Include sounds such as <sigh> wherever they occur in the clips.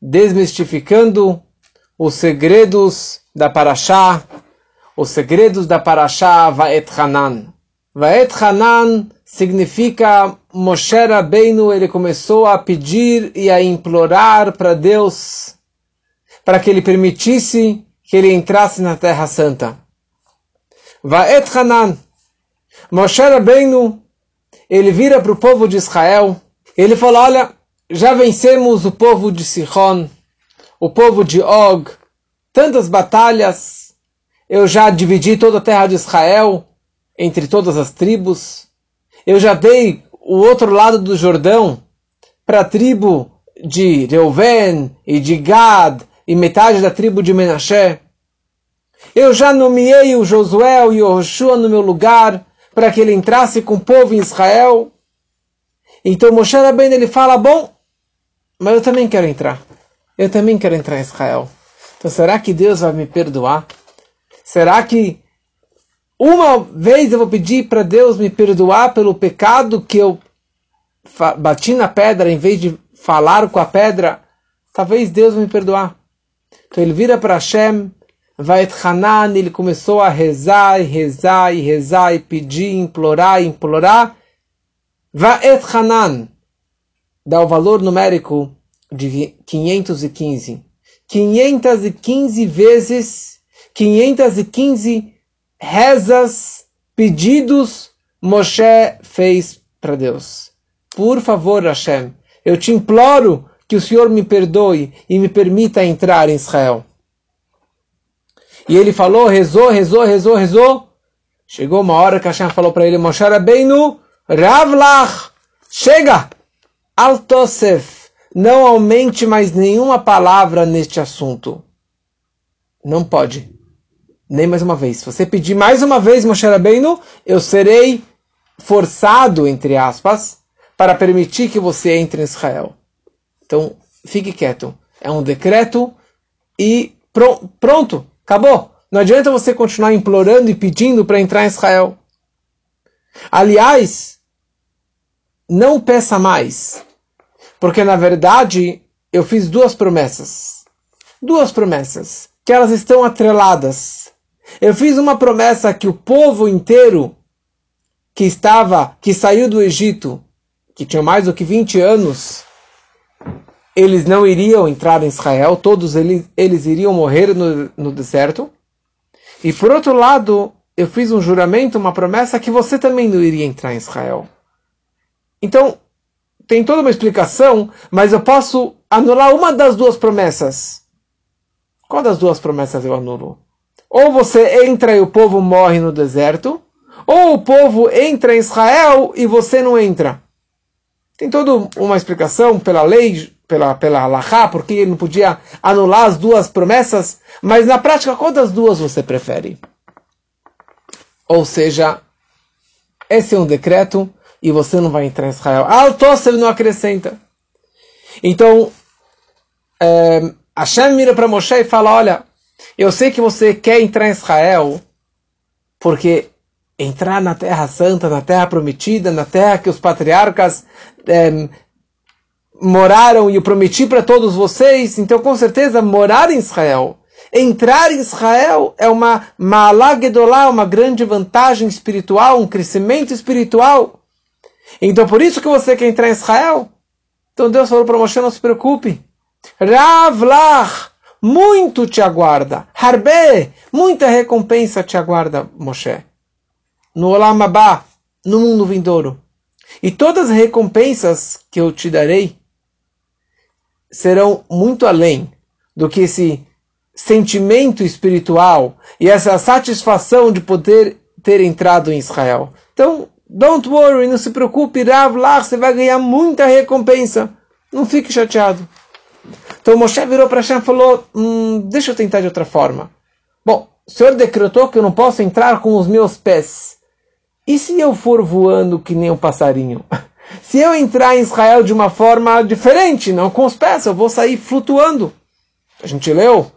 desmistificando os segredos da Parashá, os segredos da Parashá Vaet Hanan. Vaet Hanan significa Moshe Rabbeinu, ele começou a pedir e a implorar para Deus para que ele permitisse que ele entrasse na Terra Santa. Vaet Hanan. Moshe Rabbeinu, ele vira para o povo de Israel, ele fala, olha, já vencemos o povo de Sihon, o povo de Og, tantas batalhas, eu já dividi toda a terra de Israel entre todas as tribos, eu já dei o outro lado do Jordão para a tribo de Reuven e de Gad e metade da tribo de Menashe. Eu já nomeei o Josué e o Joshua no meu lugar para que ele entrasse com o povo em Israel. Então Moshe Rabbeinu ele fala, bom, mas eu também quero entrar. Eu também quero entrar em Israel. Então será que Deus vai me perdoar? Será que uma vez eu vou pedir para Deus me perdoar pelo pecado que eu bati na pedra em vez de falar com a pedra? Talvez Deus me perdoar. Então ele vira para Hashem, vai Hanan, ele começou a rezar, e rezar, e rezar, e pedir, implorar, implorar. Vaet Hanan dá o valor numérico de 515. 515 vezes, 515 rezas, pedidos Moshe fez para Deus. Por favor, Hashem, eu te imploro que o Senhor me perdoe e me permita entrar em Israel. E ele falou, rezou, rezou, rezou, rezou. Chegou uma hora que Hashem falou para ele, Moshe Rabbeinu, Ravlach, chega! Altosef, não aumente mais nenhuma palavra neste assunto. Não pode. Nem mais uma vez. Se você pedir mais uma vez, Moshe Rabbeinu, eu serei forçado, entre aspas, para permitir que você entre em Israel. Então, fique quieto. É um decreto e pronto, acabou. Não adianta você continuar implorando e pedindo para entrar em Israel. Aliás, não peça mais. Porque na verdade eu fiz duas promessas. Duas promessas. Que elas estão atreladas. Eu fiz uma promessa que o povo inteiro que estava, que saiu do Egito, que tinha mais do que 20 anos, eles não iriam entrar em Israel, todos eles, eles iriam morrer no, no deserto. E por outro lado, eu fiz um juramento, uma promessa que você também não iria entrar em Israel. Então, tem toda uma explicação, mas eu posso anular uma das duas promessas. Qual das duas promessas eu anulo? Ou você entra e o povo morre no deserto, ou o povo entra em Israel e você não entra. Tem toda uma explicação pela lei, pela, pela Allahá, porque ele não podia anular as duas promessas, mas na prática, qual das duas você prefere? Ou seja, esse é um decreto e você não vai entrar em Israel. Altosser não acrescenta. Então, é, Hashem mira para Moshe e fala: Olha, eu sei que você quer entrar em Israel, porque entrar na Terra Santa, na Terra Prometida, na Terra que os patriarcas é, moraram e eu prometi para todos vocês, então com certeza morar em Israel, entrar em Israel é uma malagedolá, uma grande vantagem espiritual, um crescimento espiritual. Então por isso que você quer entrar em Israel? Então Deus falou para Moshe, não se preocupe. Ravlach, muito te aguarda. Harbe, muita recompensa te aguarda, Moshe. No Olam no mundo vindouro. E todas as recompensas que eu te darei serão muito além do que esse sentimento espiritual e essa satisfação de poder ter entrado em Israel. Então, Don't worry, não se preocupe, Rav lá, você vai ganhar muita recompensa. Não fique chateado. Então Moshe virou para Hashem e falou: hum, Deixa eu tentar de outra forma. Bom, o Senhor decretou que eu não posso entrar com os meus pés. E se eu for voando que nem um passarinho? <laughs> Se eu entrar em Israel de uma forma diferente, não com os pés, eu vou sair flutuando. A gente leu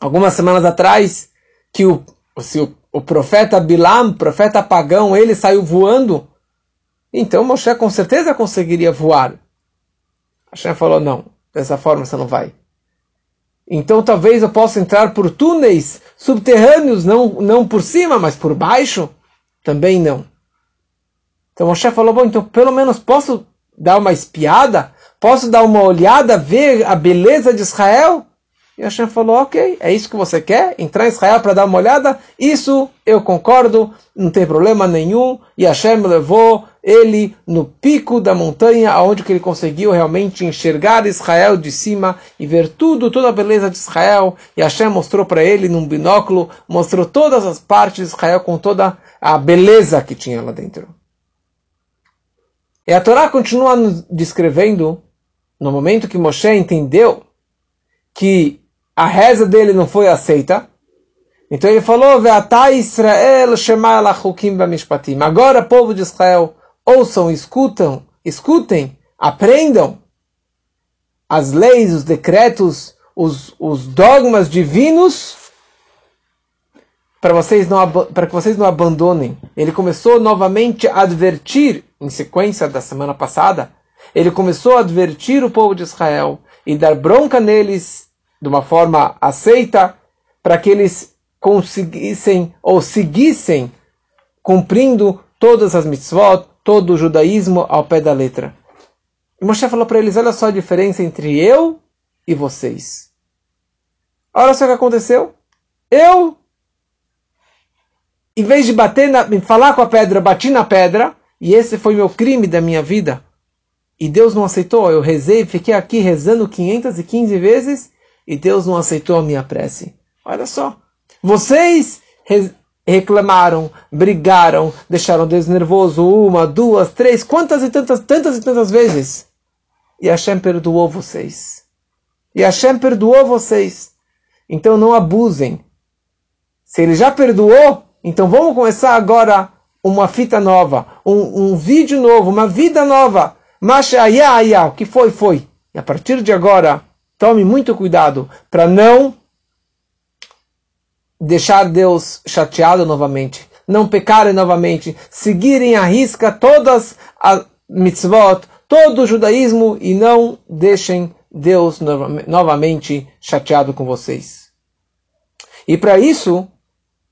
algumas semanas atrás que o, se o o profeta Bilam, profeta pagão, ele saiu voando, então Moshe com certeza conseguiria voar. Hashem falou, não, dessa forma você não vai. Então talvez eu possa entrar por túneis subterrâneos, não, não por cima, mas por baixo? Também não. Então Moshe falou, bom, então pelo menos posso dar uma espiada? Posso dar uma olhada, ver a beleza de Israel? E Hashem falou, ok, é isso que você quer? Entrar em Israel para dar uma olhada? Isso eu concordo, não tem problema nenhum. E Hashem levou ele no pico da montanha, aonde que ele conseguiu realmente enxergar Israel de cima e ver tudo, toda a beleza de Israel. E Hashem mostrou para ele num binóculo, mostrou todas as partes de Israel com toda a beleza que tinha lá dentro. E a Torá continua nos descrevendo, no momento que Moshe entendeu que a reza dele não foi aceita. Então ele falou: Israel Agora, povo de Israel, ouçam, escutam, escutem, aprendam as leis, os decretos, os, os dogmas divinos para vocês não para que vocês não abandonem. Ele começou novamente a advertir, em sequência da semana passada, ele começou a advertir o povo de Israel e dar bronca neles de uma forma aceita, para que eles conseguissem ou seguissem cumprindo todas as mitzvot, todo o judaísmo ao pé da letra. E Moshe falou para eles: olha só a diferença entre eu e vocês. Olha só o que aconteceu. Eu, em vez de bater na, falar com a pedra, bati na pedra, e esse foi meu crime da minha vida. E Deus não aceitou. Eu rezei, fiquei aqui rezando 515 vezes e Deus não aceitou a minha prece. Olha só. Vocês reclamaram, brigaram, deixaram Deus nervoso uma, duas, três, quantas e tantas, tantas e tantas vezes. E Hashem perdoou vocês. E Hashem perdoou vocês. Então não abusem. Se ele já perdoou, então vamos começar agora uma fita nova, um, um vídeo novo, uma vida nova. Masha o que foi, foi. E a partir de agora, Tome muito cuidado para não deixar Deus chateado novamente, não pecarem novamente, seguirem à risca todas as mitzvot, todo o judaísmo e não deixem Deus novamente chateado com vocês. E para isso,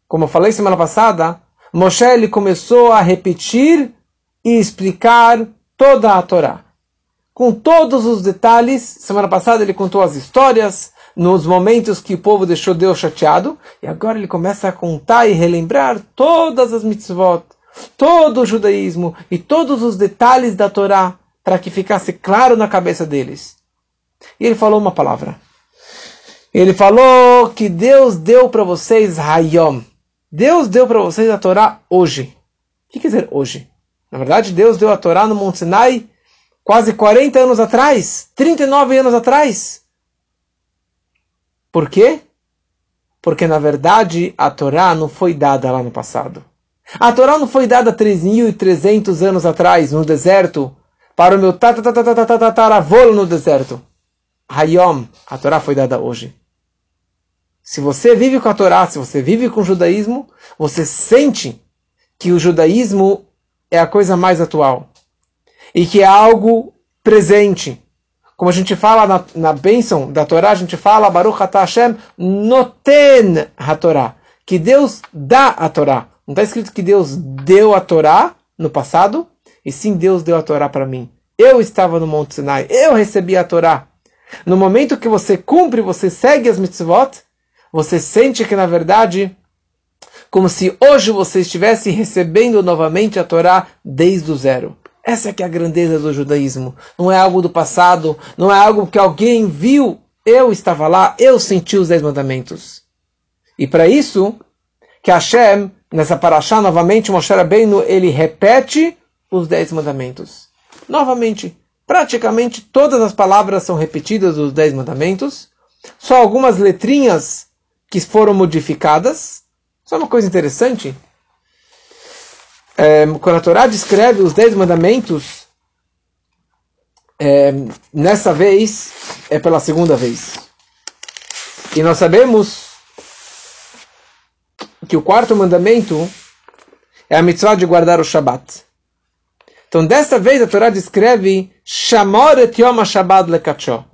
como eu falei semana passada, Moshe ele começou a repetir e explicar toda a Torá com todos os detalhes. Semana passada ele contou as histórias, nos momentos que o povo deixou Deus chateado, e agora ele começa a contar e relembrar todas as mitzvot, todo o judaísmo e todos os detalhes da Torá, para que ficasse claro na cabeça deles. E ele falou uma palavra. Ele falou que Deus deu para vocês Hayom. Deus deu para vocês a Torá hoje. O que quer dizer hoje? Na verdade, Deus deu a Torá no Monte Sinai quase 40 anos atrás, 39 anos atrás. Por quê? Porque na verdade a Torá não foi dada lá no passado. A Torá não foi dada 3.300 anos atrás, no deserto, para o meu tataravô no deserto. Hayom, a Torá foi dada hoje. Se você vive com a Torá, se você vive com o judaísmo, você sente que o judaísmo é a coisa mais atual e que é algo presente. Como a gente fala na, na bênção da Torá, a gente fala Baruch Atah Hashem noten HaTorah, que Deus dá a Torá. Não está escrito que Deus deu a Torá no passado, e sim Deus deu a Torá para mim. Eu estava no Monte Sinai, eu recebi a Torá. No momento que você cumpre, você segue as mitzvot, você sente que na verdade, como se hoje você estivesse recebendo novamente a Torá desde o zero. Essa é que é a grandeza do judaísmo. Não é algo do passado, não é algo que alguém viu. Eu estava lá, eu senti os dez mandamentos. E para isso, que Hashem, nessa paraxá, novamente, Moshe Rabbeinu, ele repete os dez mandamentos. Novamente, praticamente todas as palavras são repetidas dos dez mandamentos. Só algumas letrinhas que foram modificadas. Só uma coisa interessante, é, quando a Torá descreve os dez mandamentos, é, nessa vez é pela segunda vez. E nós sabemos que o quarto mandamento é a mitzvah de guardar o Shabat. Então, desta vez a Torá descreve Shamor Yom lekacho.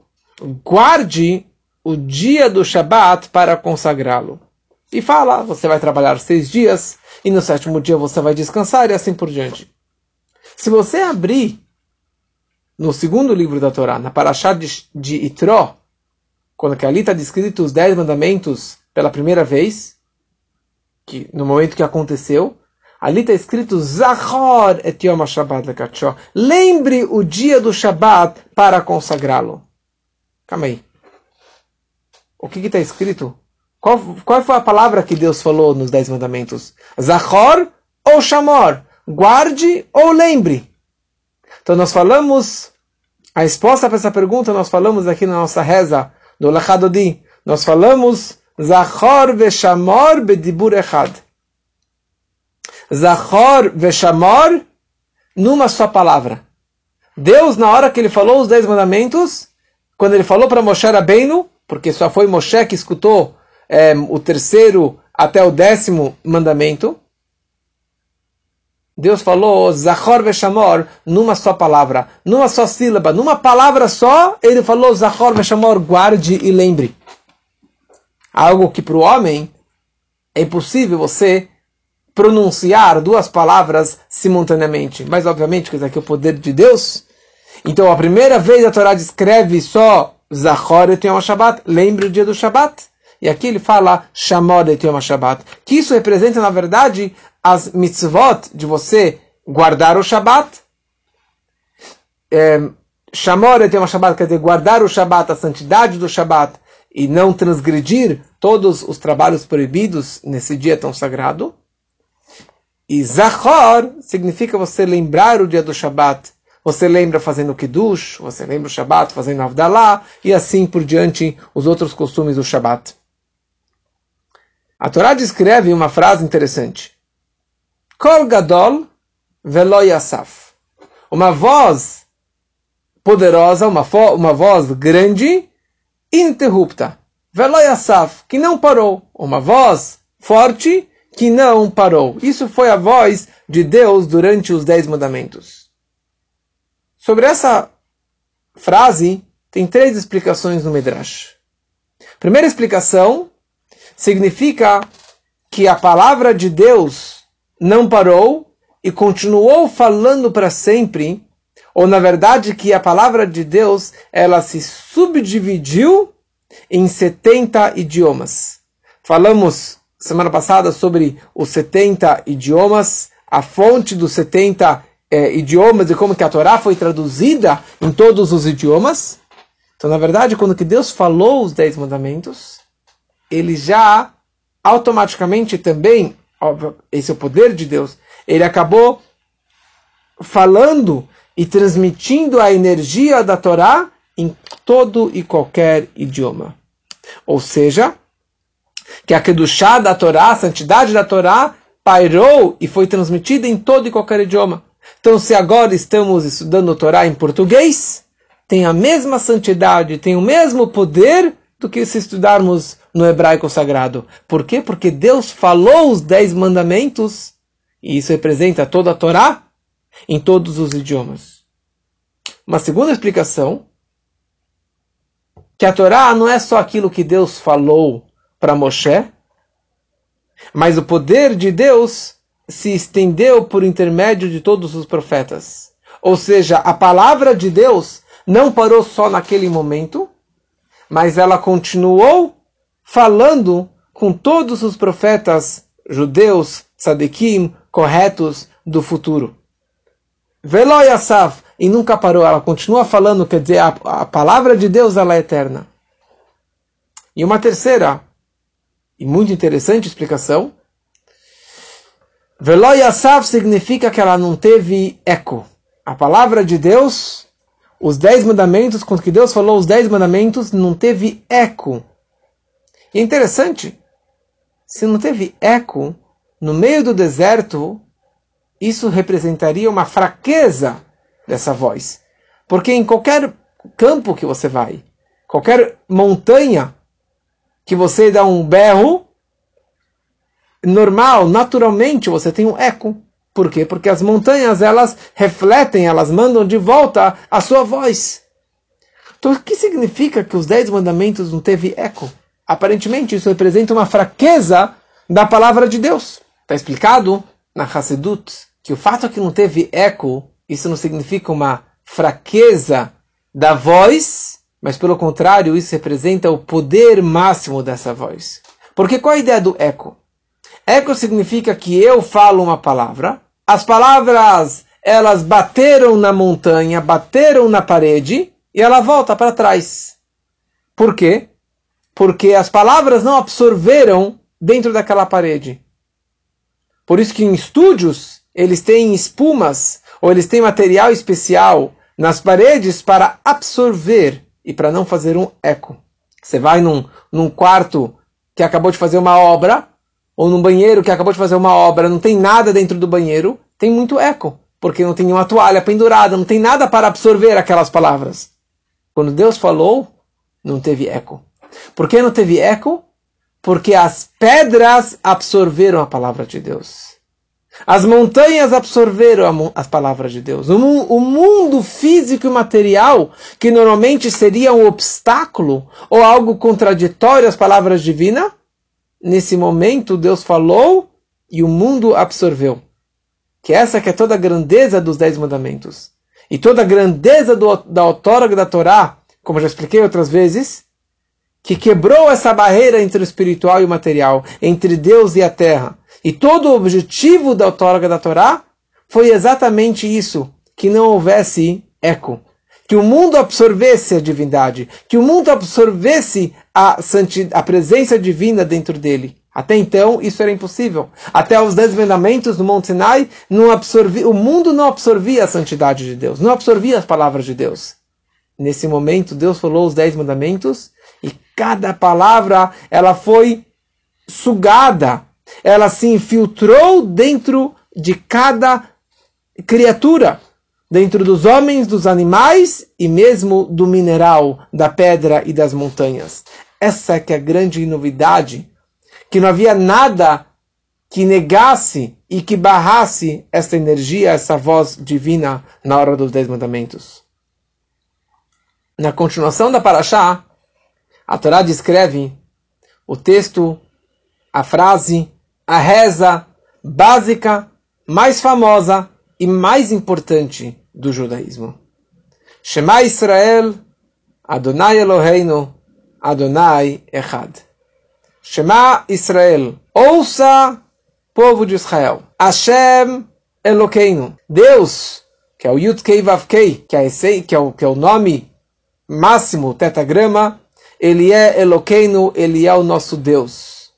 guarde o dia do Shabat para consagrá-lo. E fala, você vai trabalhar seis dias, e no sétimo dia você vai descansar, e assim por diante. Se você abrir no segundo livro da Torá, na Parashá de, de Itró, quando que ali está descrito os dez mandamentos pela primeira vez, que no momento que aconteceu, ali está escrito Zachor et Yom Shabbat lekatcho. Lembre o dia do Shabbat para consagrá-lo. Calma aí. O que está escrito? Qual, qual foi a palavra que Deus falou nos Dez Mandamentos? Zachor ou Shamor? Guarde ou lembre? Então nós falamos, a resposta para essa pergunta nós falamos aqui na nossa reza do Lachadodi. Nós falamos Zachor veshamor bedibur echad. Zachor veshamor numa só palavra. Deus, na hora que ele falou os dez mandamentos, quando ele falou para Moshe Rabbeinu, porque só foi Moshe que escutou é, o terceiro até o décimo mandamento, Deus falou Zachor Veshamor numa só palavra, numa só sílaba, numa palavra só, ele falou Zachor Veshamor, guarde e lembre. Algo que para o homem é impossível você pronunciar duas palavras simultaneamente. Mas obviamente que isso aqui é o poder de Deus. Então a primeira vez a Torá descreve só Zachor et Yom Shabbat, lembre o dia do Shabbat. E aqui ele fala Shamor et Yom Shabbat, que isso representa na verdade as mitzvot de você guardar o Shabbat. É, Shamor et Yom Shabbat quer dizer guardar o Shabbat, a santidade do Shabbat e não transgredir todos os trabalhos proibidos nesse dia tão sagrado. E Zachor significa você lembrar o dia do Shabat. Você lembra fazendo Kiddush, você lembra o Shabat fazendo Avdallah, e assim por diante os outros costumes do Shabat. A Torá descreve uma frase interessante. Kol Gadol Velo Yasaf. Uma voz poderosa, uma, uma voz grande, ininterrupta. Velo Yasaf, que não parou. Uma voz forte, que não parou. Isso foi a voz de Deus durante os Dez Mandamentos. Sobre essa frase, tem três explicações no Midrash. Primeira explicação significa que a palavra de Deus não parou e continuou falando para sempre, ou na verdade que a palavra de Deus ela se subdividiu em 70 idiomas. Falamos semana passada sobre os 70 idiomas, a fonte dos 70 é, idiomas e como que a Torá foi traduzida em todos os idiomas. Então, na verdade, quando que Deus falou os 10 mandamentos, ele já automaticamente também, óbvio, esse é o poder de Deus, ele acabou falando e transmitindo a energia da Torá em todo e qualquer idioma. Ou seja, que a Kedushá da Torá, a santidade da Torá, pairou e foi transmitida em todo e qualquer idioma. Então, se agora estamos estudando a Torá em português, tem a mesma santidade, tem o mesmo poder do que se estudarmos no hebraico sagrado. Por quê? Porque Deus falou os dez mandamentos, e isso representa toda a Torá, em todos os idiomas. Uma segunda explicação, que a Torá não é só aquilo que Deus falou para Moshe, mas o poder de Deus se estendeu por intermédio de todos os profetas. Ou seja, a palavra de Deus não parou só naquele momento, mas ela continuou falando com todos os profetas judeus, tzadikim, corretos do futuro. Velo Yasaf, e nunca parou, ela continua falando, quer dizer, a, a palavra de Deus ela é eterna. E uma terceira, e muito interessante explicação. Velo Yasaf significa que ela não teve eco. A palavra de Deus, os dez mandamentos, quando que Deus falou os dez mandamentos, não teve eco. E é interessante, se não teve eco no meio do deserto, isso representaria uma fraqueza dessa voz. Porque em qualquer campo que você vai, qualquer montanha, que você dá um berro, normal, naturalmente você tem um eco. Por quê? Porque as montanhas elas refletem, elas mandam de volta a sua voz. Então, o que significa que os dez mandamentos não teve eco? Aparentemente, isso representa uma fraqueza da palavra de Deus. Está explicado na Hassedut que o fato que não teve eco, isso não significa uma fraqueza da voz, mas pelo contrário, isso representa o poder máximo dessa voz. Porque qual a ideia do eco? Eco significa que eu falo uma palavra, as palavras elas bateram na montanha, bateram na parede e ela volta para trás. Por quê? Porque as palavras não absorveram dentro daquela parede. Por isso que em estúdios eles têm espumas ou eles têm material especial nas paredes para absorver e para não fazer um eco. Você vai num, num quarto que acabou de fazer uma obra, ou num banheiro que acabou de fazer uma obra, não tem nada dentro do banheiro, tem muito eco, porque não tem uma toalha pendurada, não tem nada para absorver aquelas palavras. Quando Deus falou, não teve eco. Por que não teve eco? Porque as pedras absorveram a palavra de Deus. As montanhas absorveram as palavras de Deus. O, mundo físico e material, que normalmente seria um obstáculo ou algo contraditório às palavras divinas, nesse momento Deus falou e o mundo absorveu. Que essa que é toda a grandeza dos Dez Mandamentos. E toda a grandeza do, da autógrafa da Torá, como já expliquei outras vezes, que quebrou essa barreira entre o espiritual e o material, entre Deus e a terra. E todo o objetivo da autógrafa da Torá foi exatamente isso, que não houvesse eco, que o mundo absorvesse a divindade, que o mundo absorvesse a, a presença divina dentro dele. Até então, isso era impossível. Até os dez mandamentos do Monte Sinai, não absorvia, o mundo não absorvia a santidade de Deus, não absorvia as palavras de Deus. Nesse momento, Deus falou os dez mandamentos e cada palavra ela foi sugada, ela se infiltrou dentro de cada criatura, dentro dos homens, dos animais e mesmo do mineral, da pedra e das montanhas. Essa é que é a grande novidade que não havia nada que negasse e que barrasse essa energia, essa voz divina na hora dos Dez Mandamentos. Na continuação da Paraxá, a Torá descreve o texto, a frase, a reza básica, mais famosa e mais importante do judaísmo. Shema Israel, Adonai Eloheinu, Adonai Echad. Shema Israel. Ouça, povo de Israel. Hashem Elokeinu. Deus, que é o Yud Kei Vav Kei, que é, esse, que, é o, que é o nome máximo, tetagrama, ele é Elokeinu, ele é o nosso Deus.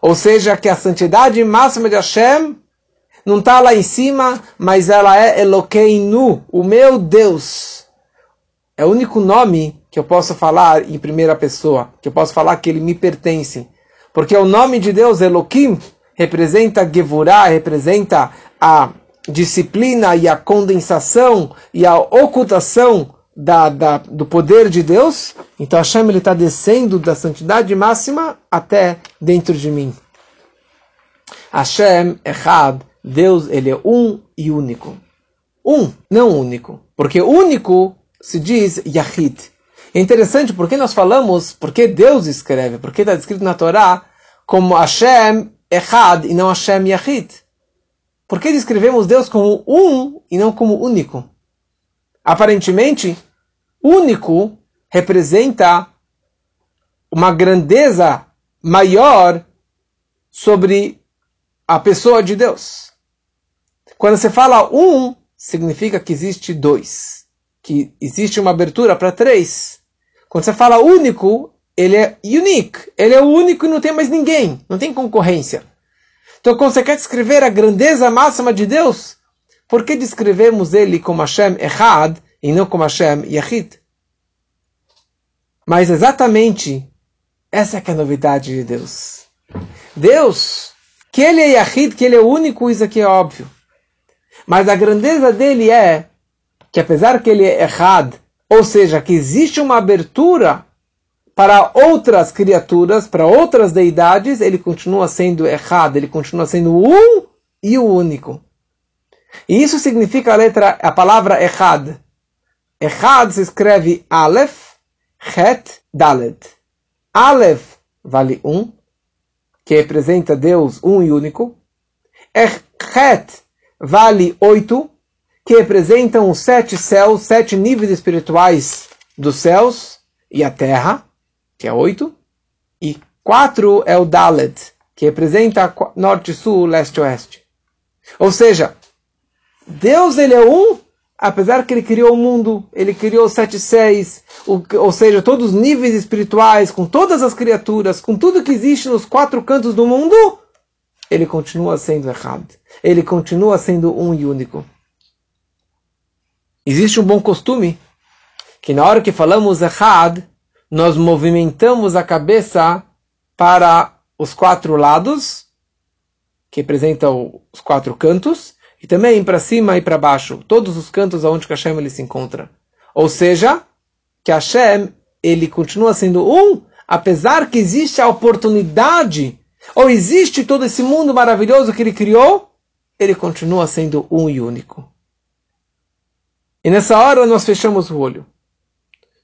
Ou seja, que a santidade máxima de Hashem não está lá em cima, mas ela é Elokeinu, o meu Deus. É o único nome que eu posso falar em primeira pessoa, que eu posso falar que ele me pertence. Porque o nome de Deus, Elohim, representa Gevurah, representa a disciplina e a condensação e a ocultação da, da, do poder de Deus. Então Hashem está descendo da santidade máxima até dentro de mim. Hashem, Echad, Deus, ele é um e único. Um, não único. Porque único se diz Yahid. É interessante porque nós falamos, porque Deus escreve, porque está escrito na Torá como Hashem Echad e não Hashem Yahid. Por que descrevemos Deus como um e não como único? Aparentemente, único representa uma grandeza maior sobre a pessoa de Deus. Quando você fala um, significa que existe dois, que existe uma abertura para três. Quando você fala único, ele é unique. Ele é o único e não tem mais ninguém. Não tem concorrência. Então, quando você quer descrever a grandeza máxima de Deus, por que descrevemos ele como Hashem Echad e não como Hashem Yahid? Mas exatamente essa é, é a novidade de Deus. Deus, que ele é Yahid, que ele é único, isso aqui é óbvio. Mas a grandeza dele é que apesar que ele é Echad, ou seja, que existe uma abertura para outras criaturas, para outras deidades, ele continua sendo errado, ele continua sendo um e o único. E isso significa a letra, a palavra errad. Errad se escreve Aleph, Het, Dalet. Aleph vale 1, um, que representa Deus um e único. Het vale 8, que representam os sete céus, sete níveis espirituais dos céus e a terra, que é 8. E 4 é o Dalet, que representa norte, sul, leste, oeste. Ou seja, Deus ele é um, apesar que ele criou o mundo, ele criou sete seis, ou seja, todos os níveis espirituais, com todas as criaturas, com tudo que existe nos quatro cantos do mundo, ele continua sendo errado. Ele continua sendo um e único. Existe um bom costume que na hora que falamos errado, nós movimentamos a cabeça para os quatro lados, que representam os quatro cantos, e também para cima e para baixo, todos os cantos aonde que Hashem ele se encontra. Ou seja, que Hashem ele continua sendo um, apesar que existe a oportunidade, ou existe todo esse mundo maravilhoso que ele criou, ele continua sendo um e único. E nessa hora nós fechamos o olho.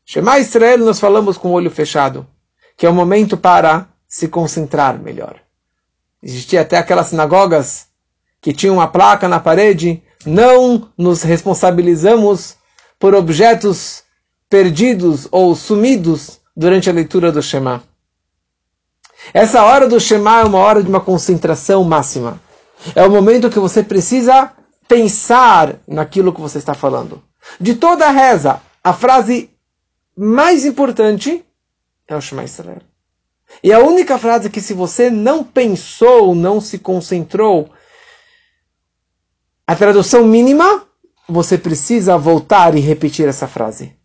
Shema Israel nós falamos com o olho fechado, que é o momento para se concentrar melhor. Existia até aquelas sinagogas que tinha uma placa na parede, não nos responsabilizamos por objetos perdidos ou sumidos durante a leitura do Shema. Essa hora do Shema é uma hora de uma concentração máxima. É o momento que você precisa pensar naquilo que você está falando. De toda a reza, a frase mais importante é o Shema Israel. E a única frase que se você não pensou, não se concentrou, a tradução mínima, você precisa voltar e repetir essa frase.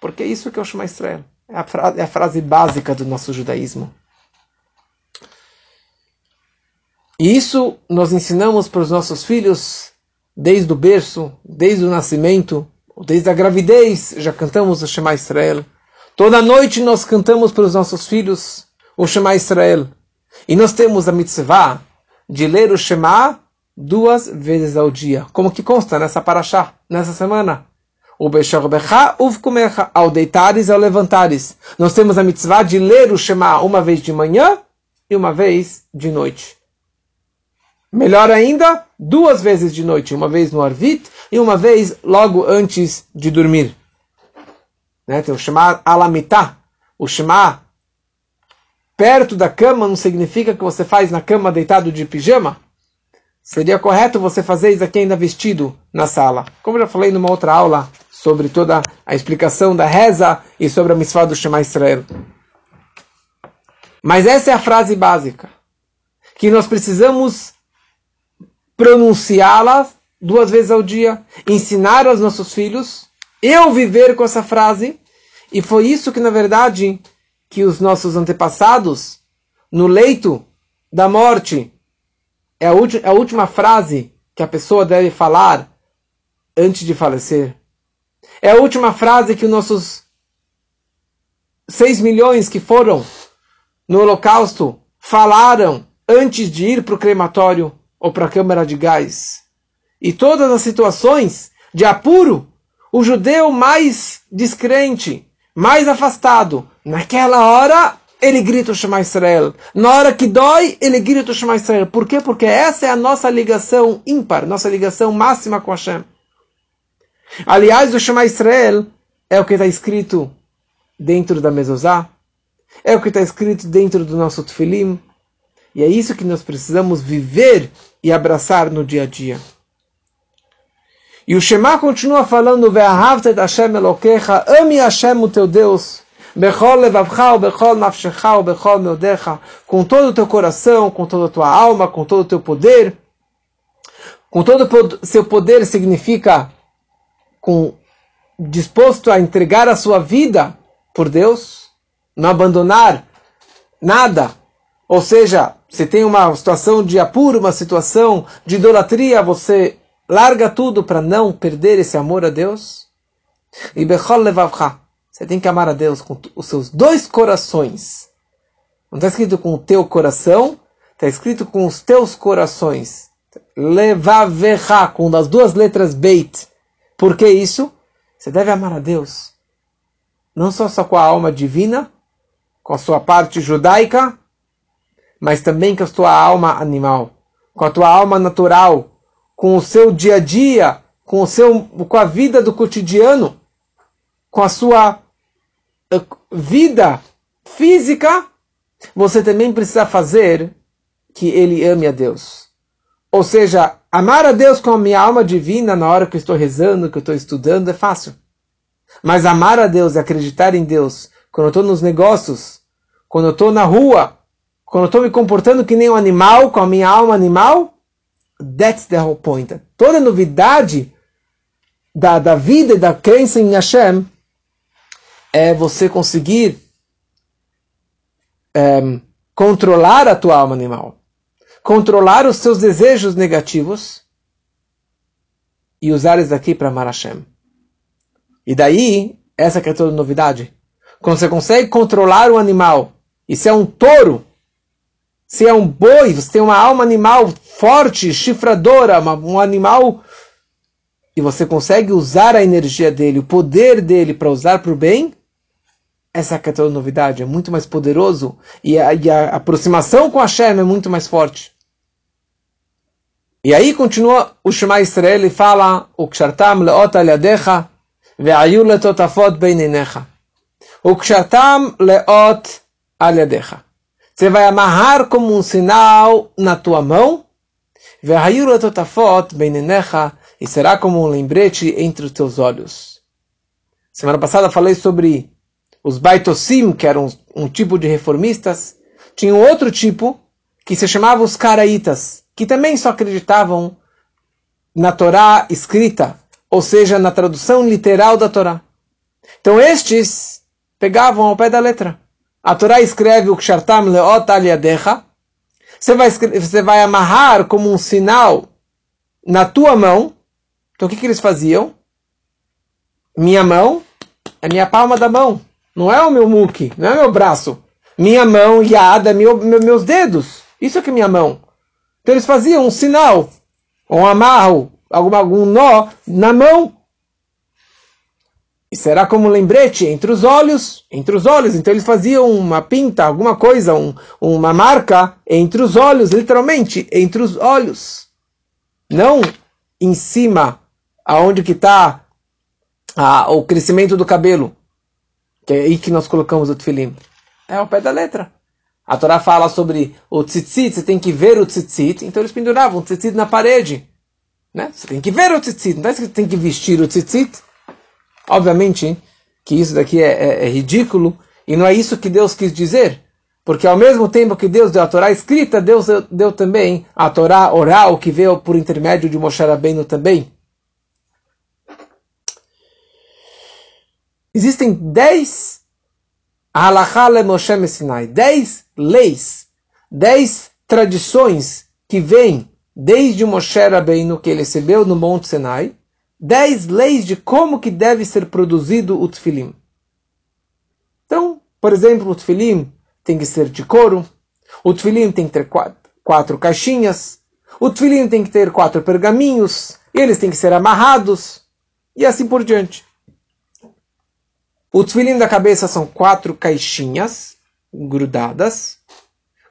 Porque é isso que é o Shema Israel. É a, é a frase básica do nosso judaísmo. E isso nós ensinamos para os nossos filhos desde o berço, desde o nascimento, desde a gravidez, já cantamos o Shema Israel. Toda noite nós cantamos para os nossos filhos o Shema Israel. E nós temos a mitzvah de ler o Shema duas vezes ao dia, como que consta nessa paraxá, nessa semana. O Bechorbecha uvkumecha, ao deitares e ao levantares. Nós temos a mitzvah de ler o Shema uma vez de manhã e uma vez de noite. Melhor ainda, duas vezes de noite, uma vez no Arvit e uma vez logo antes de dormir. Né? Tem o Shema Alamitá, o Shema perto da cama não significa que você faz na cama deitado de pijama. Seria correto você fazer isso aqui ainda vestido na sala. Como eu já falei numa outra aula sobre toda a explicação da reza e sobre a mitzvah do Shema Israel. Mas essa é a frase básica. Que nós precisamos pronunciá-la duas vezes ao dia, ensinar aos nossos filhos, eu viver com essa frase. E foi isso que, na verdade, que os nossos antepassados, no leito da morte, é a, é a última frase que a pessoa deve falar antes de falecer. É a última frase que os nossos 6 milhões que foram no Holocausto falaram antes de ir para o crematório ou para a câmara de gás. E todas as situações de apuro, o judeu mais descrente, mais afastado, naquela hora ele grita o Shema Israel. Na hora que dói, ele grita o Shema Israel. Por quê? Porque essa é a nossa ligação ímpar, nossa ligação máxima com Hashem. Aliás, o Shema Israel é o que está escrito dentro da mezuzá, é o que está escrito dentro do nosso tefilim, e é isso que nós precisamos viver e abraçar no dia a dia. E o Shema continua falando, Ve'ahavta et Hashem Elokecha, ame Hashem o teu Deus, Bechol levavcha, bechol nafshecha, bechol meudecha, com todo o teu coração, com toda a tua alma, com todo o teu poder. Com todo o seu poder significa com disposto a entregar a sua vida por Deus, não abandonar nada. Ou seja, se tem uma situação de apuro, uma situação de idolatria, você larga tudo para não perder esse amor a Deus. E bechol levavcha, você tem que amar a Deus com os seus dois corações. Não está escrito com o teu coração, está escrito com os teus corações. Levavecha, com as duas letras beit. Por que isso? Você deve amar a Deus. não só, só com a alma divina, com a sua parte judaica, mas também com a sua alma animal, com a tua alma natural, com o seu dia a dia, com o seu, com a vida do cotidiano, com a sua eh, vida física, você também precisa fazer que ele ame a Deus. Ou seja, amar a Deus com a minha alma divina na hora que eu estou rezando, que eu estou estudando, é fácil. Mas amar a Deus e acreditar em Deus, quando eu estou nos negócios, quando eu estou na rua, quando eu estou me comportando que nem um animal, com a minha alma animal, that's the whole point. Toda novidade da, da vida e da crença em Hashem é você conseguir é, controlar a tua alma animal, controlar os seus desejos negativos e usar isso aqui para amar Hashem. E daí, essa que é toda novidade. Quando você consegue controlar o animal, e se é um touro, se é um boi, você tem uma alma animal forte, chifradora, uma, um animal, e você consegue usar a energia dele, o poder dele para usar para o bem, essa é a novidade, é muito mais poderoso e a, e a aproximação com Hashem é muito mais forte. E aí continua o Shema Israel e fala o kshartam leot al yadecha ve'ayu letotafot beininecha. O kshartam leot al yadecha. Você vai amarrar como um sinal na tua mão e será como um lembrete entre os teus olhos. Semana passada falei sobre os Baitosim, que eram um tipo de reformistas, tinha um outro tipo que se chamava os Caraítas, que também só acreditavam na Torá escrita, ou seja, na tradução literal da Torá. Então estes pegavam ao pé da letra. A Torá escreve o Kshartam Leot Aliadecha. Você vai, você vai amarrar como um sinal na tua mão. Então o que, que eles faziam? Minha mão é minha palma da mão. Não é o meu muque, não é meu braço. Minha mão, yada, meu, meu, meus dedos. Isso é que é minha mão. Então eles faziam um sinal, um amarro, algum, algum nó na mão. E será como lembrete entre os olhos, entre os olhos. Então eles faziam uma pinta, alguma coisa, um, uma marca entre os olhos, literalmente, entre os olhos. Não em cima, aonde que está o crescimento do cabelo que é aí que nós colocamos o tefilim. É ao pé da letra. A Torá fala sobre o tzitzit, você tem que ver o tzitzit, então eles penduravam o tzitzit na parede. Né? Você tem que ver o tzitzit, não é que você tem que vestir o tzitzit. Obviamente que isso daqui é, é, é ridículo e não é isso que Deus quis dizer. Porque ao mesmo tempo que Deus deu a Torá escrita, Deus deu, deu também a Torá oral, que veio por intermédio de Moshe Rabbeinu também. Existem dez halachá Moshe Sinai, dez leis, dez tradições que vêm desde Moshe Rabbeinu que ele recebeu no Monte Sinai, dez leis de como que deve ser produzido o tefilim. Então, por exemplo, o tefilim tem que ser de couro, o tefilim tem que ter quatro, quatro caixinhas, o tefilim tem que ter quatro pergaminhos, eles têm que ser amarrados, e assim por diante. O tefilim da cabeça são quatro caixinhas grudadas,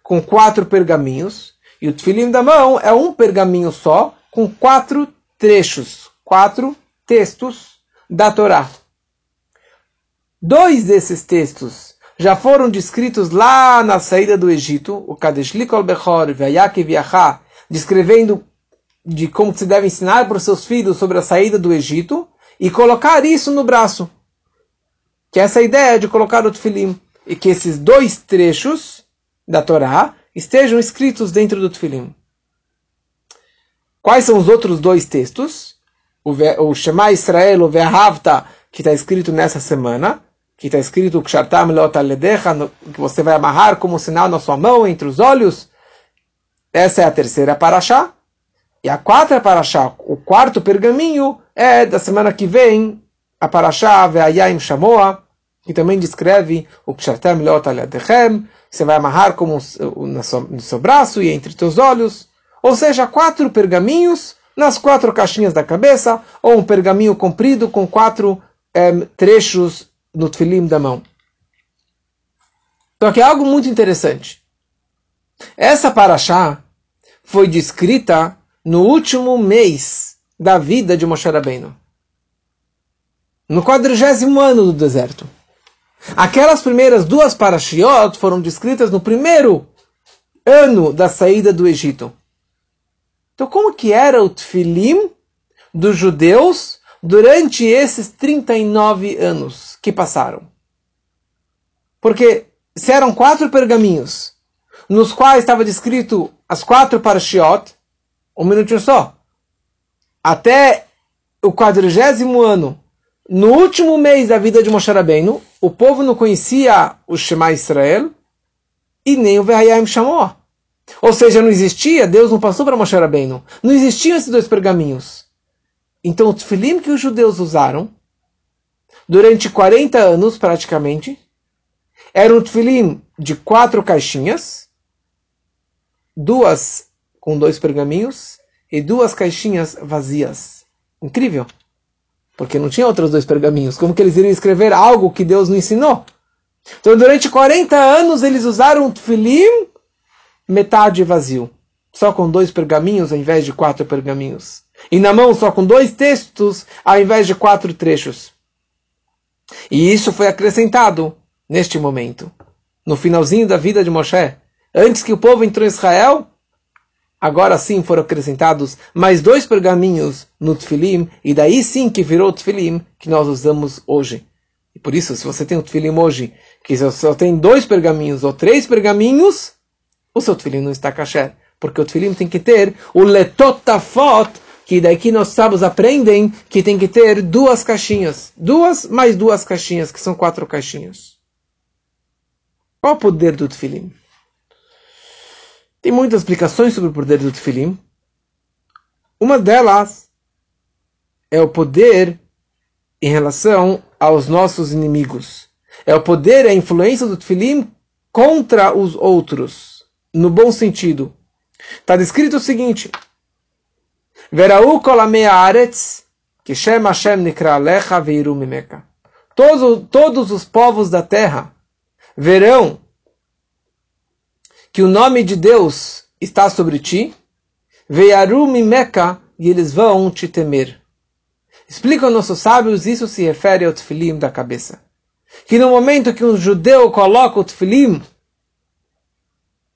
com quatro pergaminhos. E o tefilim da mão é um pergaminho só, com quatro trechos, quatro textos da Torá. Dois desses textos já foram descritos lá na saída do Egito, o Kadesh Likol Bechor Vayakiv Yachá, descrevendo de como se deve ensinar para os seus filhos sobre a saída do Egito, e colocar isso no braço que é essa ideia de colocar o tefilim e que esses dois trechos da Torá estejam escritos dentro do tefilim. Quais são os outros dois textos? O, Shema Israel, o Ve'ahavta, que está escrito nessa semana, que está escrito que você vai amarrar como sinal na sua mão, entre os olhos. Essa é a terceira paraxá. E a quarta paraxá, o quarto pergaminho, é da semana que vem, a Parashá Ve'ayim Shamoa, que também descreve o Kshartem Leot Aliadechem, você vai amarrar como no seu braço e entre teus olhos. Ou seja, quatro pergaminhos nas quatro caixinhas da cabeça, ou um pergaminho comprido com quatro trechos no tefilim da mão. Só que é algo muito interessante. Essa paraxá foi descrita no último mês da vida de Moshe Rabbeinu. No quadrigésimo ano do deserto. Aquelas primeiras duas parashiot foram descritas no primeiro ano da saída do Egito. Então, como que era o tefilim dos judeus durante esses 39 anos que passaram? Porque se eram quatro pergaminhos, nos quais estava descrito as quatro parashiot, um minutinho só, até o quadrigésimo ano, no último mês da vida de Moshe Rabbeinu, o povo não conhecia o Shema Israel e nem o Vehayim Shamoah. Ou seja, não existia, Deus não passou para Moshe Rabbeinu. Não existiam esses dois pergaminhos. Então o tefilim que os judeus usaram, durante 40 anos praticamente, era um tefilim de quatro caixinhas, duas com dois pergaminhos e duas caixinhas vazias. Incrível. Porque não tinha outros dois pergaminhos. Como que eles iriam escrever algo que Deus não ensinou? Então, durante 40 anos, eles usaram um tefilim metade vazio. Só com dois pergaminhos ao invés de quatro pergaminhos. E na mão só com dois textos ao invés de quatro trechos. E isso foi acrescentado neste momento, no finalzinho da vida de Moshe, antes que o povo entrou em Israel, agora sim foram acrescentados mais dois pergaminhos no Tfilim, e daí sim que virou o Tfilim que nós usamos hoje. E por isso, se você tem o Tfilim hoje, que só tem dois pergaminhos ou três pergaminhos, o seu Tfilim não está kasher. Porque o Tfilim tem que ter o letotafot, que daqui nós sábios aprendem que tem que ter duas caixinhas. Duas mais duas caixinhas, que são quatro caixinhas. Qual o poder do tefilim? Tem muitas explicações sobre o poder do tefilim. Uma delas é o poder em relação aos nossos inimigos. É o poder, a influência do tefilim contra os outros, no bom sentido. Está descrito o seguinte: Verau que Shem. Todos, todos os povos da terra verão que o nome de Deus está sobre ti, Veiaru Meca, e eles vão te temer. Explicam nossos sábios, isso se refere ao tefilim da cabeça. Que no momento que um judeu coloca o tefilim,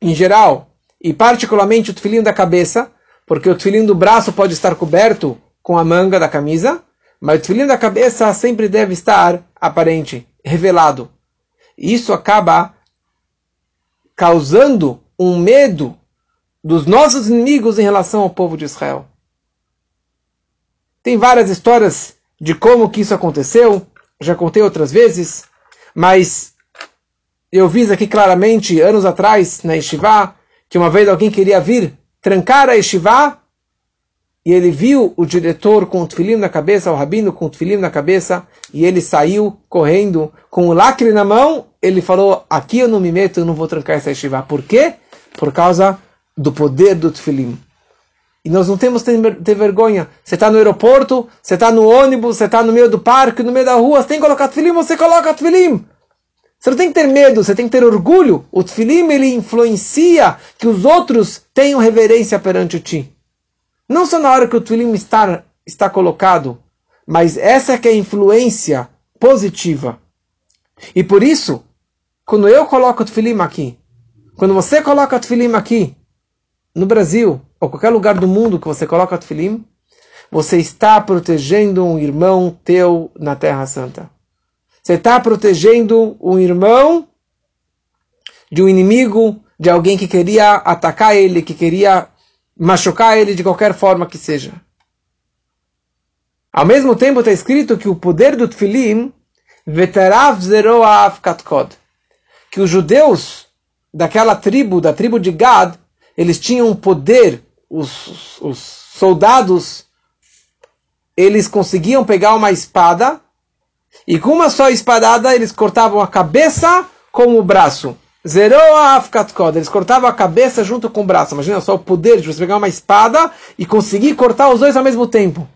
em geral, e particularmente o tefilim da cabeça, porque o tefilim do braço pode estar coberto com a manga da camisa, mas o tefilim da cabeça sempre deve estar aparente, revelado. Isso acaba causando um medo dos nossos inimigos em relação ao povo de Israel. Tem várias histórias de como que isso aconteceu, já contei outras vezes, mas eu vi aqui claramente anos atrás na Yeshiva que uma vez alguém queria vir trancar a Yeshiva e ele viu o diretor com o tefilim na cabeça, o rabino com o tefilim na cabeça, e ele saiu correndo com o lacre na mão. Ele falou: Aqui eu não me meto, eu não vou trancar essa yeshiva. Por quê? Por causa do poder do tefilim. E nós não temos que ter vergonha. Você está no aeroporto, você está no ônibus, você está no meio do parque, no meio da rua, você tem que colocar tefilim, você coloca tefilim. Você não tem que ter medo, você tem que ter orgulho. O tefilim, ele influencia que os outros tenham reverência perante ti. Não só na hora que o Twilim está, está colocado, mas essa é que é a influência positiva. E por isso, quando eu coloco o Tfilim aqui, quando você coloca o Tfilim aqui, no Brasil, ou qualquer lugar do mundo que você coloca o Tfilim, você está protegendo um irmão teu na Terra Santa. Você está protegendo um irmão de um inimigo, de alguém que queria atacar ele, que queria machucar ele de qualquer forma que seja. Ao mesmo tempo está escrito que o poder do Tfilim, veterav zeroav katkod, que os judeus daquela tribo, da tribo de Gad, eles tinham poder, os, os soldados, eles conseguiam pegar uma espada e com uma só espadada eles cortavam a cabeça com o braço. Zerou a Afkatkod. Eles cortavam a cabeça junto com o braço. Imagina só o poder de você pegar uma espada e conseguir cortar os dois ao mesmo tempo.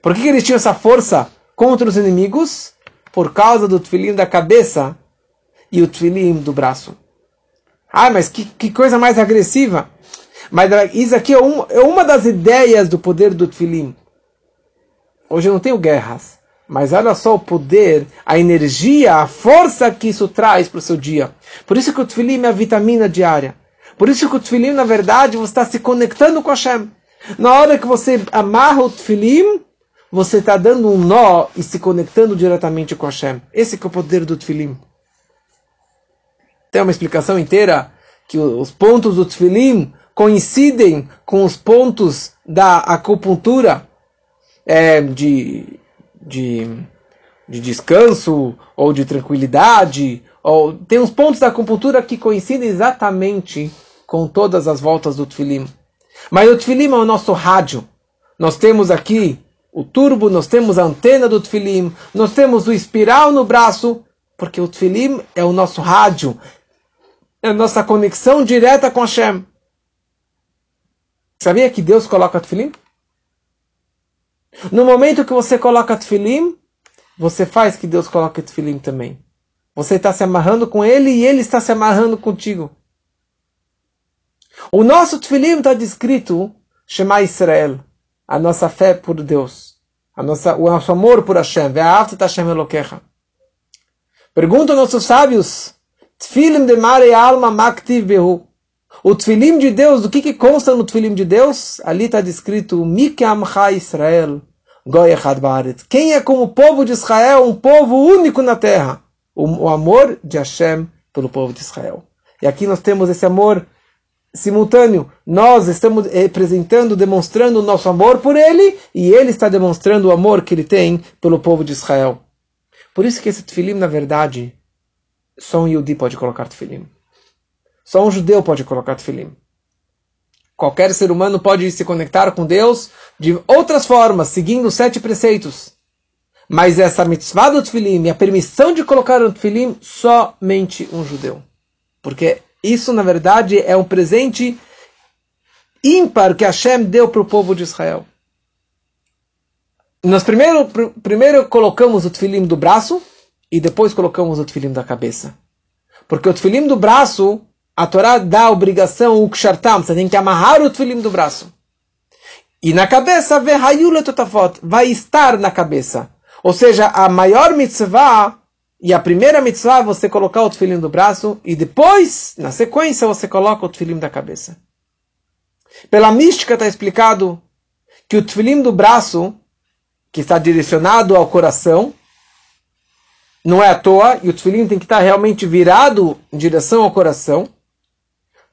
Por que, que eles tinham essa força contra os inimigos? por causa do tefilim da cabeça e o tefilim do braço. Ah, mas que, que coisa mais agressiva. Mas isso aqui é, um, é uma das ideias do poder do tefilim. Hoje não tenho guerras. Mas olha só o poder, a energia, a força que isso traz para o seu dia. Por isso que o tefilim é a vitamina diária. Por isso que o tefilim, na verdade, você está se conectando com Hashem. Na hora que você amarra o tefilim, você está dando um nó e se conectando diretamente com Hashem. Esse é o poder do tefilim. Tem uma explicação inteira que os pontos do tefilim coincidem com os pontos da acupuntura é, de, de, de descanso ou de tranquilidade. Ou, tem uns pontos da acupuntura que coincidem exatamente com todas as voltas do tefilim. Mas o tefilim é o nosso rádio. Nós temos aqui o turbo, nós temos a antena do tefilim, nós temos o espiral no braço, porque o tefilim é o nosso rádio, é a nossa conexão direta com Hashem. Sabia que Deus coloca tefilim? No momento que você coloca tefilim, você faz que Deus coloque tefilim também. Você está se amarrando com Ele e Ele está se amarrando contigo. O nosso tefilim está descrito Shema Israel, a nossa fé por Deus, a nossa, o nosso amor por Hashem, Hashem Elokecha. Perguntam nossos sábios, Tfilim de Mare Alma Maktiv Behu. O Tfilim de Deus, do que, que consta no Tfilim de Deus? Ali está descrito Mikam Israel, Goyechad. Quem é como o povo de Israel, um povo único na terra? O, o amor de Hashem pelo povo de Israel. E aqui nós temos esse amor simultâneo. Nós estamos representando, demonstrando o nosso amor por ele, e ele está demonstrando o amor que ele tem pelo povo de Israel. Por isso que esse tefilim, na verdade, só um Yudi pode colocar tefilim. Só um judeu pode colocar tefilim. Qualquer ser humano pode se conectar com Deus de outras formas, seguindo os sete preceitos. Mas essa mitzvah do tefilim a permissão de colocar o tefilim, somente um judeu. Porque isso, na verdade, é um presente ímpar que Hashem deu para o povo de Israel. Nós primeiro, pr primeiro colocamos o tefilim do braço e depois colocamos o tefilim da cabeça. Porque o tefilim do braço, a Torá dá a obrigação, o kshartam, você tem que amarrar o tefilim do braço. E na cabeça, vai estar na cabeça. Ou seja, a maior mitzvah e a primeira mitzvah é você colocar o tefilim do braço e depois, na sequência, você coloca o tefilim da cabeça. Pela mística está explicado que o tefilim do braço, que está direcionado ao coração, não é à toa, e o tefilim tem que estar realmente virado em direção ao coração,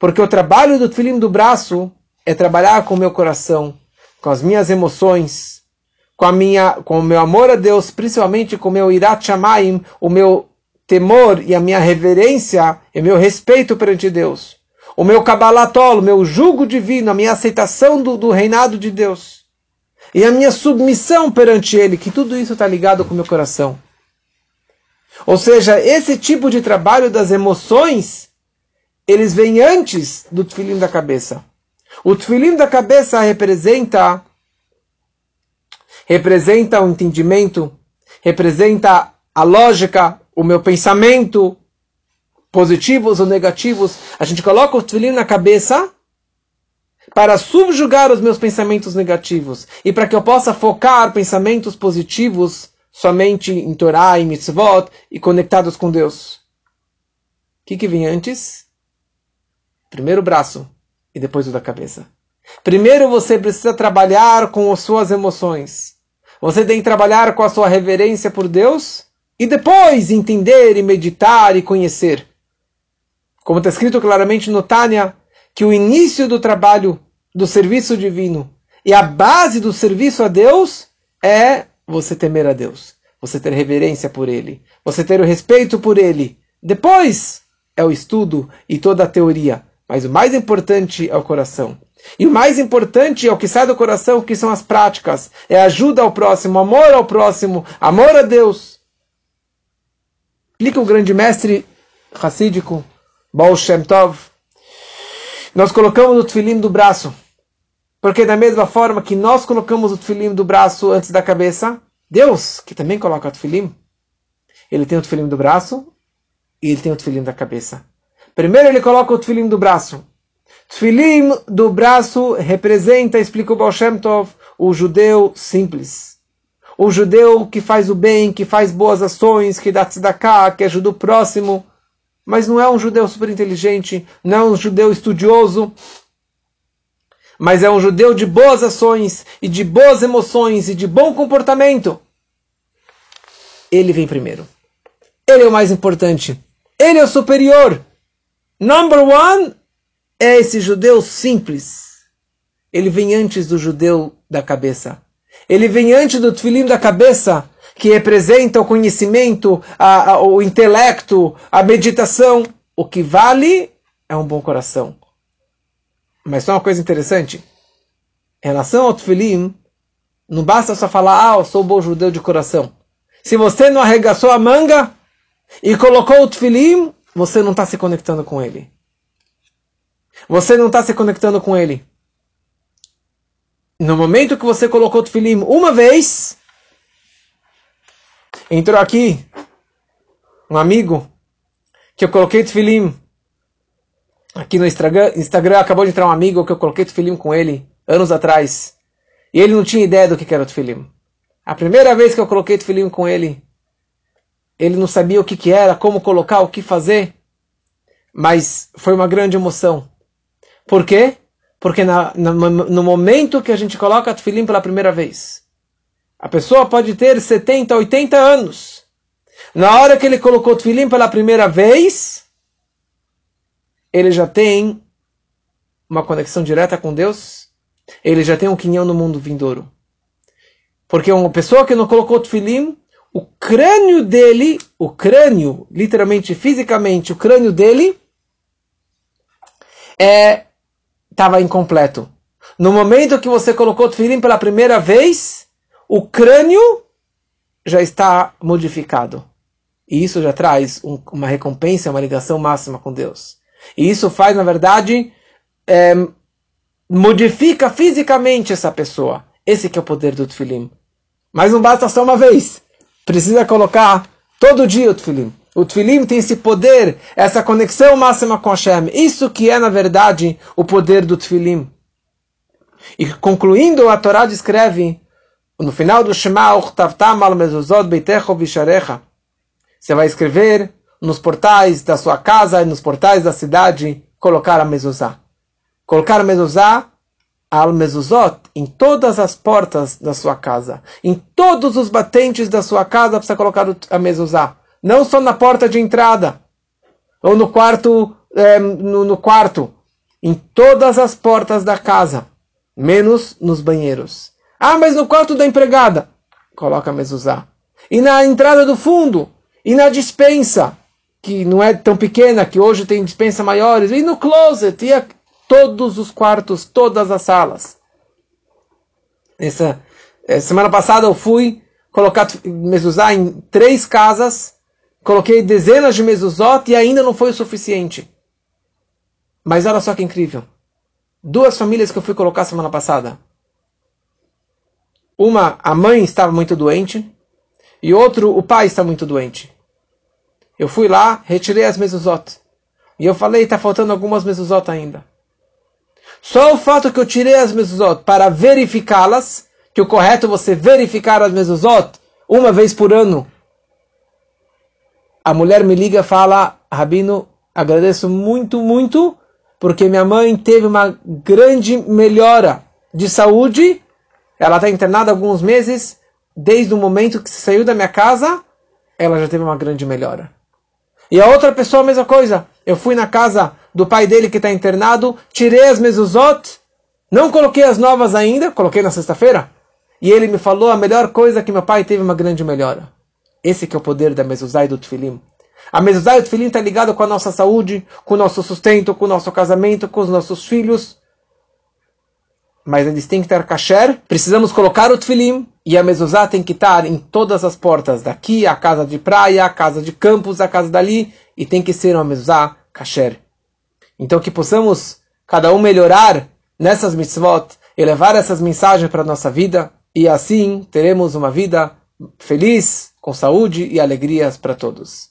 porque o trabalho do tefilim do braço é trabalhar com o meu coração, com as minhas emoções, com a minha, com o meu amor a Deus, principalmente com o meu irat shamayim, o meu temor e a minha reverência e meu respeito perante Deus. O meu kabbalatol, o meu jugo divino, a minha aceitação do, do reinado de Deus. E a minha submissão perante Ele, que tudo isso está ligado com o meu coração. Ou seja, esse tipo de trabalho das emoções, eles vêm antes do tefilim da cabeça. O tefilim da cabeça representa representa o entendimento, representa a lógica, o meu pensamento, positivos ou negativos. A gente coloca o tefilim na cabeça para subjugar os meus pensamentos negativos e para que eu possa focar pensamentos positivos somente em Torá e mitzvot e conectados com Deus. O que, que vem antes? Primeiro o braço e depois o da cabeça. Primeiro você precisa trabalhar com as suas emoções. Você tem que trabalhar com a sua reverência por Deus e depois entender e meditar e conhecer. Como está escrito claramente no Tânia, que o início do trabalho do serviço divino e a base do serviço a Deus é você temer a Deus, você ter reverência por Ele, você ter o respeito por Ele. Depois é o estudo e toda a teoria, mas o mais importante é o coração. E o mais importante é o que sai do coração, que são as práticas. É ajuda ao próximo, amor ao próximo, amor a Deus. Explica o grande mestre racídico, Baal Shem Tov. Nós colocamos o tefilim do braço. Porque da mesma forma que nós colocamos o tefilim do braço antes da cabeça, Deus, que também coloca o tefilim, Ele tem o tefilim do braço e ele tem o tefilim da cabeça. Primeiro ele coloca o tefilim do braço. Tefilim do braço representa, explica o Baal Shem Tov, o judeu simples. O judeu que faz o bem, que faz boas ações, que dá tzedakah, que ajuda o próximo. Mas não é um judeu super inteligente, não é um judeu estudioso, mas é um judeu de boas ações e de boas emoções e de bom comportamento. Ele vem primeiro. Ele é o mais importante. Ele é o superior. Number one é esse judeu simples. Ele vem antes do judeu da cabeça. Ele vem antes do tefilim da cabeça, que representa o conhecimento, a, a, o intelecto, a meditação. O que vale é um bom coração. Mas só uma coisa interessante. Em relação ao tefilim, não basta só falar, ah, eu sou bom judeu de coração. Se você não arregaçou a manga e colocou o tefilim, você não está se conectando com ele. Você não está se conectando com ele. No momento que você colocou o tefilim uma vez, entrou aqui um amigo que eu coloquei tefilim aqui no Instagram, Instagram acabou de entrar um amigo que eu coloquei tefilim com ele anos atrás. E ele não tinha ideia do que era o tefilim. A primeira vez que eu coloquei tefilim com ele, ele não sabia o que, que era, como colocar, o que fazer. Mas foi uma grande emoção. Por quê? Porque na, na, no momento que a gente coloca tefilim pela primeira vez, a pessoa pode ter 70, 80 anos. Na hora que ele colocou tefilim pela primeira vez, ele já tem uma conexão direta com Deus, ele já tem um quinhão no mundo vindouro. Porque uma pessoa que não colocou tefilim, o crânio dele, o crânio, literalmente, fisicamente, o crânio dele é estava incompleto. No momento que você colocou tefilim pela primeira vez, o crânio já está modificado. E isso já traz um, uma recompensa, uma ligação máxima com Deus. E isso faz, na verdade, é, modifica fisicamente essa pessoa. Esse que é o poder do tefilim. Mas não basta só uma vez. Precisa colocar todo dia o tefilim. O tefilim tem esse poder, essa conexão máxima com Hashem. Isso que é, na verdade, o poder do tefilim. E concluindo, a Torá descreve, no final do Shema, Você vai escrever nos portais da sua casa e nos portais da cidade, colocar a mezuzá. Colocar a mezuzá, al mezuzot, em todas as portas da sua casa. Em todos os batentes da sua casa precisa colocar a mezuzá. Não só na porta de entrada. Ou no quarto, é, no, no quarto. Em todas as portas da casa. Menos nos banheiros. Ah, mas no quarto da empregada. Coloca a mezuzá. E na entrada do fundo. E na dispensa que não é tão pequena, que hoje tem dispensa maiores, e no closet, e a, todos os quartos, todas as salas. Essa, eh, semana passada eu fui colocar mezuzá em três casas, coloquei dezenas de mezuzot e ainda não foi o suficiente. Mas olha só que incrível. Duas famílias que eu fui colocar semana passada. Uma, a mãe estava muito doente, e outro, o pai está muito doente. Eu fui lá, retirei as mezuzot. E eu falei, está faltando algumas mezuzot ainda. Só o fato que eu tirei as mezuzot para verificá-las, que o correto é você verificar as mezuzot uma vez por ano. A mulher me liga e fala, Rabino, agradeço muito, muito, porque minha mãe teve uma grande melhora de saúde. Ela está internada há alguns meses. Desde o momento que saiu da minha casa, ela já teve uma grande melhora. E a outra pessoa, a mesma coisa. Eu fui na casa do pai dele que está internado, tirei as mezuzot, não coloquei as novas ainda, coloquei na sexta-feira. E ele me falou a melhor coisa que meu pai teve uma grande melhora. Esse que é o poder da mezuzá e do tefilim. A mezuzá e o tefilim está ligado com a nossa saúde, com o nosso sustento, com o nosso casamento, com os nossos filhos. Mas eles têm que estar kasher. Precisamos colocar o tefilim, e a mezuzá tem que estar em todas as portas, daqui, a casa de praia, a casa de campos, a casa dali, e tem que ser uma mezuzá kasher. Então que possamos, cada um melhorar nessas mitzvot, e levar essas mensagens para a nossa vida, e assim teremos uma vida feliz, com saúde e alegrias para todos.